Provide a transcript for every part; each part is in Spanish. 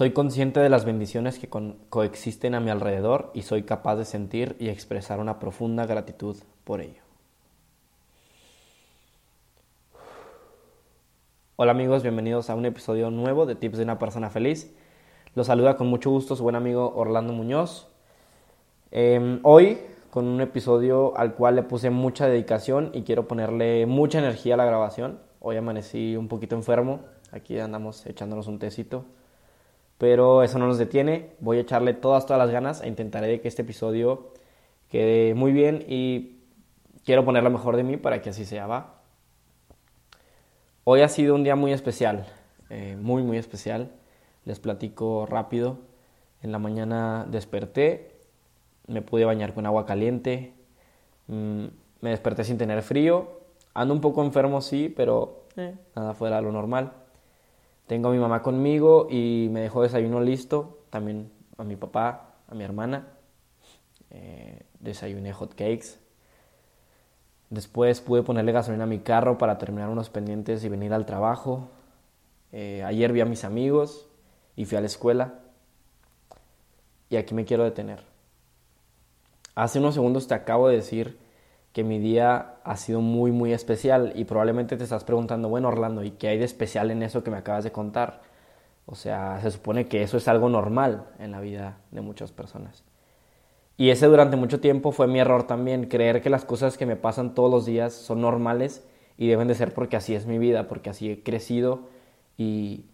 Soy consciente de las bendiciones que coexisten a mi alrededor y soy capaz de sentir y expresar una profunda gratitud por ello. Hola amigos, bienvenidos a un episodio nuevo de Tips de una persona feliz. Los saluda con mucho gusto su buen amigo Orlando Muñoz. Em, hoy con un episodio al cual le puse mucha dedicación y quiero ponerle mucha energía a la grabación. Hoy amanecí un poquito enfermo, aquí andamos echándonos un tecito, pero eso no nos detiene. Voy a echarle todas, todas las ganas e intentaré que este episodio quede muy bien y quiero poner lo mejor de mí para que así sea, va. Hoy ha sido un día muy especial, eh, muy, muy especial. Les platico rápido. En la mañana desperté, me pude bañar con agua caliente, mm, me desperté sin tener frío. Ando un poco enfermo, sí, pero eh, nada fuera de lo normal. Tengo a mi mamá conmigo y me dejó desayuno listo. También a mi papá, a mi hermana. Eh, desayuné hot cakes. Después pude ponerle gasolina a mi carro para terminar unos pendientes y venir al trabajo. Eh, ayer vi a mis amigos y fui a la escuela. Y aquí me quiero detener. Hace unos segundos te acabo de decir que mi día ha sido muy, muy especial y probablemente te estás preguntando, bueno, Orlando, ¿y qué hay de especial en eso que me acabas de contar? O sea, se supone que eso es algo normal en la vida de muchas personas. Y ese durante mucho tiempo fue mi error también, creer que las cosas que me pasan todos los días son normales y deben de ser porque así es mi vida, porque así he crecido. Y,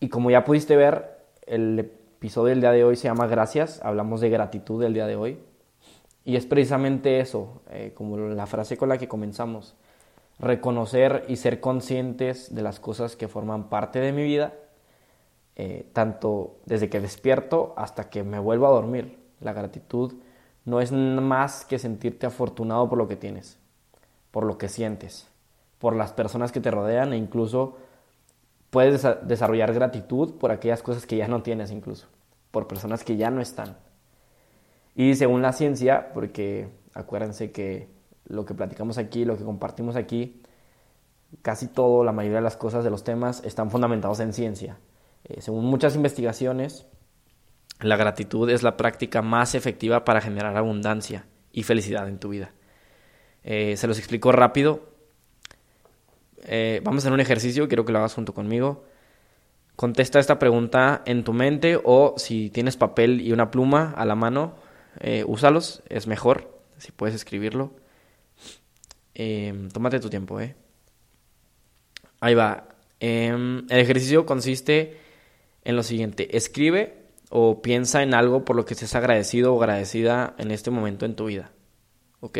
y como ya pudiste ver, el episodio del día de hoy se llama Gracias, hablamos de gratitud del día de hoy. Y es precisamente eso, eh, como la frase con la que comenzamos, reconocer y ser conscientes de las cosas que forman parte de mi vida, eh, tanto desde que despierto hasta que me vuelvo a dormir. La gratitud no es más que sentirte afortunado por lo que tienes, por lo que sientes, por las personas que te rodean e incluso puedes desarrollar gratitud por aquellas cosas que ya no tienes incluso, por personas que ya no están. Y según la ciencia, porque acuérdense que lo que platicamos aquí, lo que compartimos aquí, casi todo, la mayoría de las cosas de los temas están fundamentados en ciencia. Eh, según muchas investigaciones, la gratitud es la práctica más efectiva para generar abundancia y felicidad en tu vida. Eh, se los explico rápido. Eh, vamos a hacer un ejercicio, quiero que lo hagas junto conmigo. Contesta esta pregunta en tu mente o si tienes papel y una pluma a la mano, eh, úsalos, es mejor, si puedes escribirlo. Em, tómate tu tiempo, ¿eh? Ahí va. Em, el ejercicio consiste en lo siguiente. Escribe o piensa en algo por lo que estés agradecido o agradecida en este momento en tu vida. ¿Ok?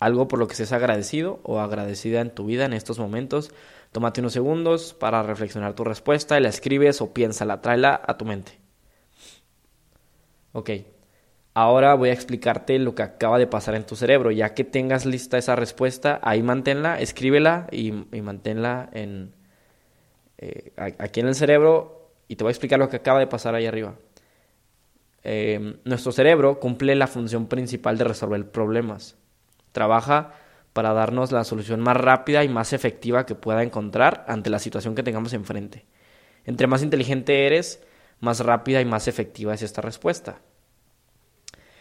Algo por lo que estés agradecido o agradecida en tu vida en estos momentos. Tómate unos segundos para reflexionar tu respuesta y la escribes o piénsala, tráela a tu mente. Ok. Ahora voy a explicarte lo que acaba de pasar en tu cerebro. Ya que tengas lista esa respuesta, ahí manténla, escríbela y, manténla en, eh, aquí en el cerebro y te voy a explicar lo que acaba de pasar ahí arriba. Em, nuestro cerebro cumple la función principal de resolver problemas. Trabaja para darnos la solución más rápida y más efectiva que pueda encontrar ante la situación que tengamos enfrente. Entre más inteligente eres, más rápida y más efectiva es esta respuesta.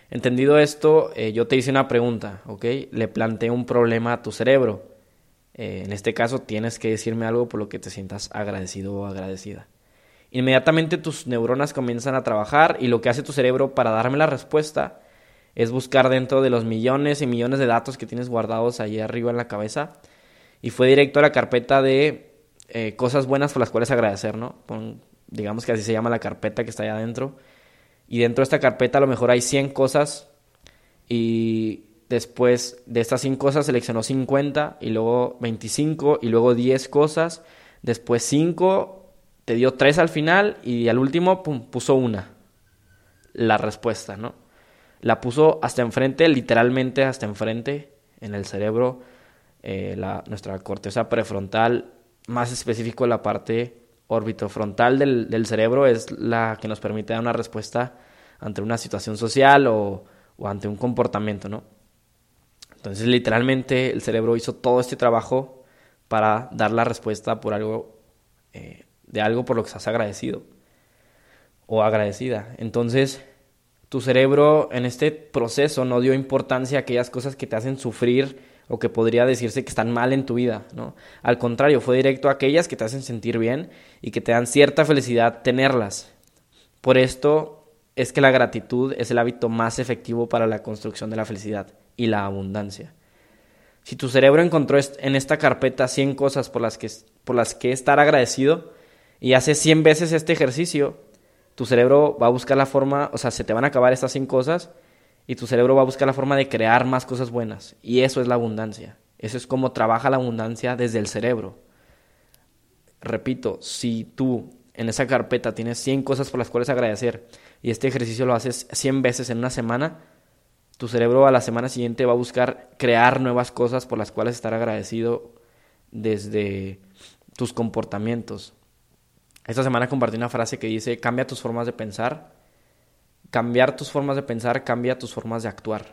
Entendido esto, eh, yo te hice una pregunta, ¿ok? Le planteé un problema a tu cerebro. Eh, en este caso, tienes que decirme algo por lo que te sientas agradecido o agradecida. Inmediatamente tus neuronas comienzan a trabajar y lo que hace tu cerebro para darme la respuesta es buscar dentro de los millones y millones de datos que tienes guardados ahí arriba en la cabeza y fue directo a la carpeta de eh, cosas buenas por las cuales agradecer, ¿no? digamos que así se llama la carpeta que está allá adentro y dentro de esta carpeta a lo mejor hay 100 cosas y después de estas 100 cosas seleccionó 50 y luego 25 y luego 10 cosas, después 5, te dio 3 al final y al último puso una, la respuesta, ¿no? La puso hasta enfrente, literalmente hasta enfrente, en el cerebro, eh, la, nuestra corteza prefrontal, más específico la parte orbitofrontal del, del cerebro es la que nos permite dar una respuesta ante una situación social o, ante un comportamiento, ¿no? Entonces, literalmente, el cerebro hizo todo este trabajo para dar la respuesta por algo, eh, de algo por lo que estás agradecido. o agradecida. Entonces, tu cerebro en este proceso no dio importancia a aquellas cosas que te hacen sufrir o que podría decirse que están mal en tu vida, ¿no? Al contrario, fue directo a aquellas que te hacen sentir bien y que te dan cierta felicidad tenerlas. Por esto es que la gratitud es el hábito más efectivo para la construcción de la felicidad y la abundancia. Si tu cerebro encontró en esta carpeta 100 cosas por las que, por las que estar agradecido y hace 100 veces este ejercicio, tu cerebro va a buscar la forma, o sea, se te van a acabar estas 100 cosas y tu cerebro va a buscar la forma de crear más cosas buenas. Y eso es la abundancia. Eso es como trabaja la abundancia desde el cerebro. Repito, si tú en esa carpeta tienes 100 cosas por las cuales agradecer y este ejercicio lo haces 100 veces en una semana, tu cerebro a la semana siguiente va a buscar crear nuevas cosas por las cuales estar agradecido desde tus comportamientos. Esta semana compartí una frase que dice, cambia tus formas de pensar. Cambiar tus formas de pensar cambia tus formas de actuar.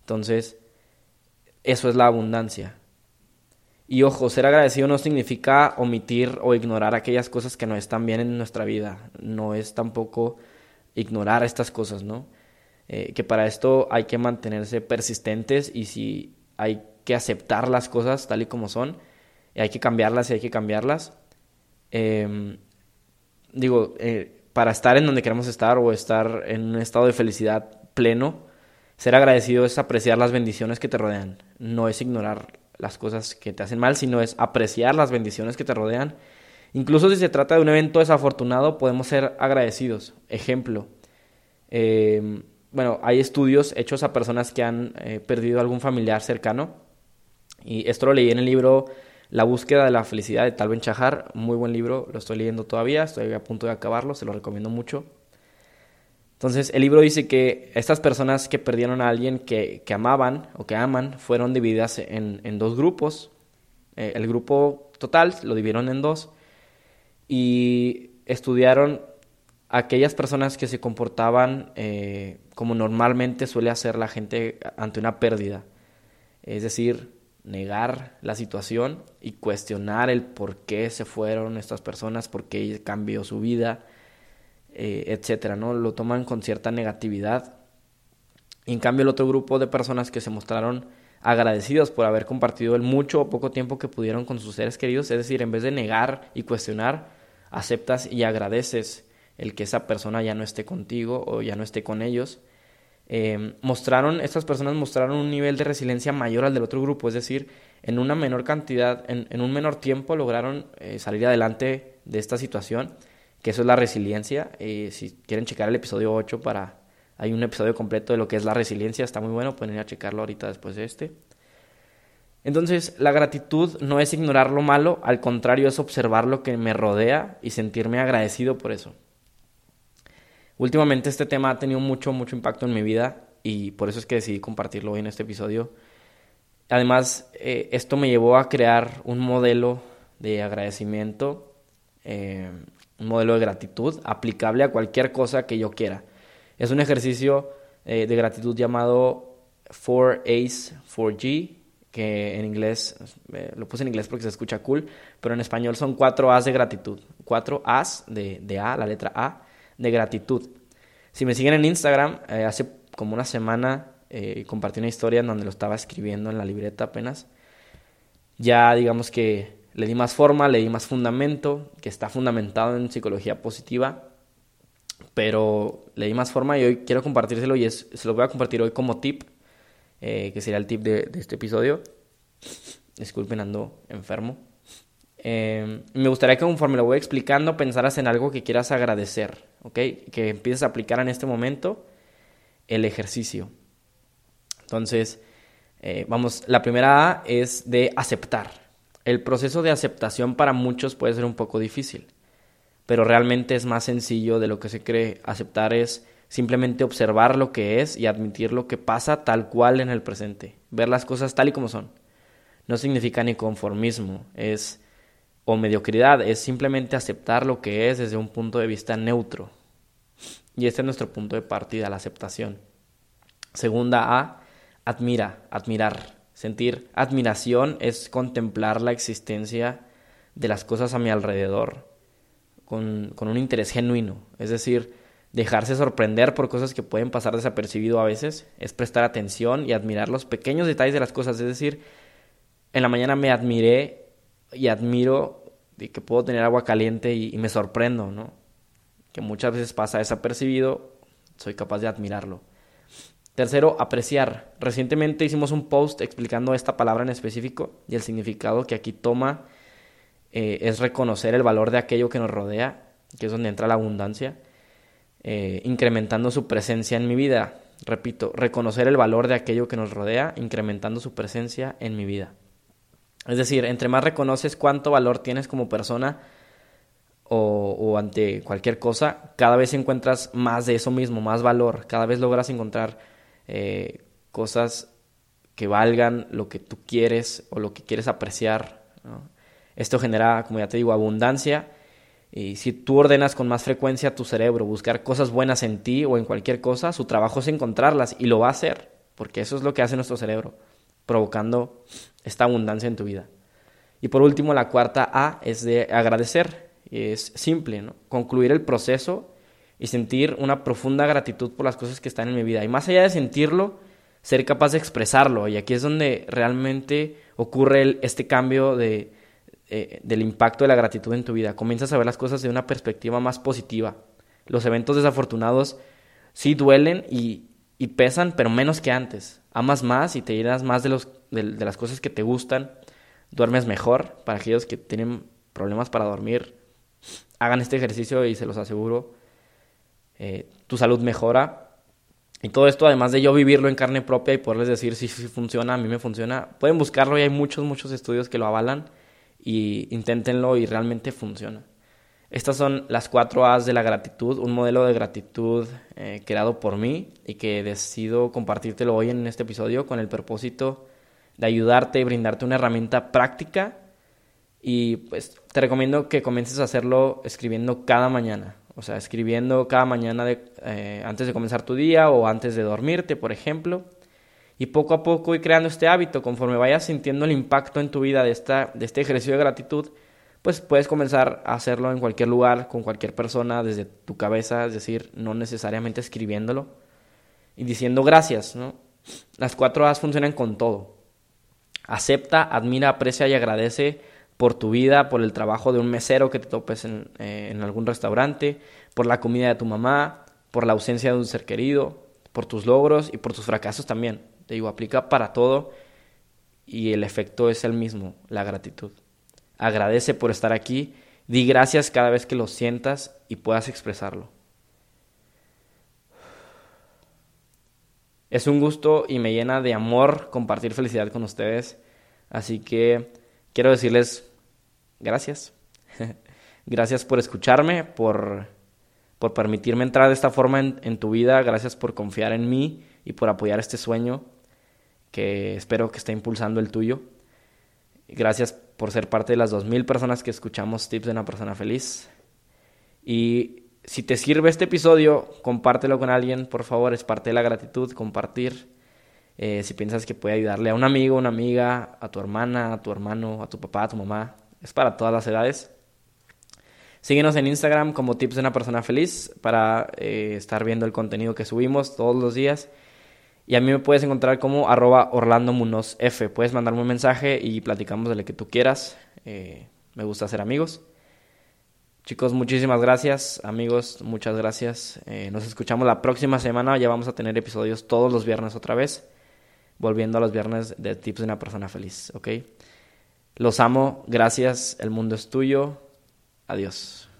Entonces, eso es la abundancia. Y ojo, ser agradecido no significa omitir o ignorar aquellas cosas que no están bien en nuestra vida. No es tampoco ignorar estas cosas, ¿no? Eh, que para esto hay que mantenerse persistentes y si hay que aceptar las cosas tal y como son, y hay que cambiarlas y hay que cambiarlas. Em, digo, eh, para estar en donde queremos estar o estar en un estado de felicidad pleno, ser agradecido es apreciar las bendiciones que te rodean, no es ignorar las cosas que te hacen mal, sino es apreciar las bendiciones que te rodean. Incluso si se trata de un evento desafortunado, podemos ser agradecidos. Ejemplo, eh, bueno, hay estudios hechos a personas que han eh, perdido algún familiar cercano. Y esto lo leí en el libro La búsqueda de la felicidad de Tal Ben Chahar. Muy buen libro, lo estoy leyendo todavía, estoy a punto de acabarlo, se lo recomiendo mucho. Entonces, el libro dice que estas personas que perdieron a alguien que, amaban o que aman fueron divididas en, dos grupos. Eh, el grupo total lo dividieron en dos y estudiaron aquellas personas que se comportaban eh, como normalmente suele hacer la gente ante una pérdida. Es decir, negar la situación y cuestionar el por qué se fueron estas personas, por qué cambió su vida, eh, etcétera, ¿no? Lo toman con cierta negatividad. en cambio, el otro grupo de personas que se mostraron agradecidos por haber compartido el mucho o poco tiempo que pudieron con sus seres queridos, es decir, en vez de negar y cuestionar, aceptas y agradeces el que esa persona ya no esté contigo o ya no esté con ellos. Eh, mostraron, estas personas mostraron un nivel de resiliencia mayor al del otro grupo, es decir, en una menor cantidad, en, un menor tiempo lograron eh, salir adelante de esta situación, que eso es la resiliencia. Eh, si quieren checar el episodio 8 para... Hay un episodio completo de lo que es la resiliencia, está muy bueno, pueden ir a checarlo ahorita después de este. Entonces, la gratitud no es ignorar lo malo, al contrario es observar lo que me rodea y sentirme agradecido por eso. Últimamente este tema ha tenido mucho, mucho impacto en mi vida y por eso es que decidí compartirlo hoy en este episodio. Además, eh, esto me llevó a crear un modelo de agradecimiento, eh, un modelo de gratitud aplicable a cualquier cosa que yo quiera. Es un ejercicio eh, de gratitud llamado 4A's 4G, que en inglés, lo puse en inglés porque se escucha cool, pero en español son 4 A's de gratitud. 4 A's de, de A, la letra A, de gratitud. Si me siguen en Instagram, eh, hace como una semana eh, compartí una historia en donde lo estaba escribiendo en la libreta apenas. Ya digamos que le di más forma, le di más fundamento, que está fundamentado en psicología positiva, pero le di más forma y hoy quiero compartírselo y es, se lo voy a compartir hoy como tip, eh, que sería el tip de, este episodio. Disculpen, ando enfermo. Me gustaría que conforme lo voy explicando pensaras en algo que quieras agradecer, ¿ok? Que empieces a aplicar en este momento el ejercicio. Entonces, eh, vamos, la primera A es de aceptar. El proceso de aceptación para muchos puede ser un poco difícil, pero realmente es más sencillo de lo que se cree. Aceptar es simplemente observar lo que es y admitir lo que pasa tal cual en el presente, ver las cosas tal y como son. No significa ni conformismo, es o mediocridad, es simplemente aceptar lo que es desde un punto de vista neutro. Y este es nuestro punto de partida, la aceptación. Segunda A, admira, admirar. Sentir admiración es contemplar la existencia de las cosas a mi alrededor con, con un interés genuino. Es decir, dejarse sorprender por cosas que pueden pasar desapercibido a veces, es prestar atención y admirar los pequeños detalles de las cosas. Es decir, en la mañana me admiré y admiro de que puedo tener agua caliente y, me sorprendo, ¿no? Que muchas veces pasa desapercibido, soy capaz de admirarlo. Tercero, apreciar. Recientemente hicimos un post explicando esta palabra en específico y el significado que aquí toma eh, es reconocer el valor de aquello que nos rodea, que es donde entra la abundancia eh, incrementando su presencia en mi vida. Repito, reconocer el valor de aquello que nos rodea, incrementando su presencia en mi vida. Es decir, entre más reconoces cuánto valor tienes como persona o, ante cualquier cosa, cada vez encuentras más de eso mismo, más valor, cada vez logras encontrar eh, cosas que valgan lo que tú quieres o lo que quieres apreciar. Esto genera, como ya te digo, abundancia. Y si tú ordenas con más frecuencia tu cerebro buscar cosas buenas en ti o en cualquier cosa, su trabajo es encontrarlas y lo va a hacer, porque eso es lo que hace nuestro cerebro, provocando esta abundancia en tu vida. Y por último, la cuarta A es de agradecer. Es simple, ¿no? Concluir el proceso y sentir una profunda gratitud por las cosas que están en mi vida. Y más allá de sentirlo, ser capaz de expresarlo. Y aquí es donde realmente ocurre este cambio de, eh, del impacto de la gratitud en tu vida. Comienzas a ver las cosas de una perspectiva más positiva. Los eventos desafortunados sí duelen y, pesan, pero menos que antes. Amas más y te llenas más de, los, de, las cosas que te gustan. Duermes mejor. Para aquellos que tienen problemas para dormir, hagan este ejercicio y se los aseguro. Eh, tu salud mejora. Y todo esto, además de yo vivirlo en carne propia y poderles decir si, si funciona, a mí me funciona, pueden buscarlo y hay muchos, muchos estudios que lo avalan y inténtenlo y realmente funciona. Estas son las cuatro A's de la gratitud, un modelo de gratitud eh, creado por mí y que decido compartírtelo hoy en este episodio con el propósito de ayudarte y brindarte una herramienta práctica. Y pues te recomiendo que comiences a hacerlo escribiendo cada mañana, o sea, escribiendo cada mañana eh, antes de comenzar tu día o antes de dormirte, por ejemplo. Y poco a poco ir creando este hábito, conforme vayas sintiendo el impacto en tu vida de, esta, de este ejercicio de gratitud, pues puedes comenzar a hacerlo en cualquier lugar, con cualquier persona, desde tu cabeza, es decir, no necesariamente escribiéndolo y diciendo gracias, ¿no? Las cuatro A's funcionan con todo. Acepta, admira, aprecia y agradece por tu vida, por el trabajo de un mesero que te topes en, eh, en algún restaurante, por la comida de tu mamá, por la ausencia de un ser querido, por tus logros y por tus fracasos también. Te digo, aplica para todo y el efecto es el mismo, la gratitud. Agradece por estar aquí, di gracias cada vez que lo sientas y puedas expresarlo. Es un gusto y me llena de amor compartir felicidad con ustedes. Así que quiero decirles gracias. gracias por escucharme, por, por permitirme entrar de esta forma en, en tu vida. Gracias por confiar en mí y por apoyar este sueño que espero que esté impulsando el tuyo. Gracias por ser parte de las 2.000 personas que escuchamos Tips de una persona feliz. Y si te sirve este episodio, compártelo con alguien, por favor, es parte de la gratitud, compartir. Eh, si piensas que puede ayudarle a un amigo, una amiga, a tu hermana, a tu hermano, a tu papá, a tu mamá, es para todas las edades. Síguenos en Instagram como Tips de una persona feliz para eh, estar viendo el contenido que subimos todos los días. Y a mí me puedes encontrar como arroba Orlando Munoz F. Puedes mandarme un mensaje y platicamos de lo que tú quieras. Eh, me gusta ser amigos. Chicos, muchísimas gracias. Amigos, muchas gracias. Eh, nos escuchamos la próxima semana. Ya vamos a tener episodios todos los viernes otra vez. Volviendo a los viernes de Tips de una persona feliz. ¿Ok? Los amo. Gracias. El mundo es tuyo. Adiós.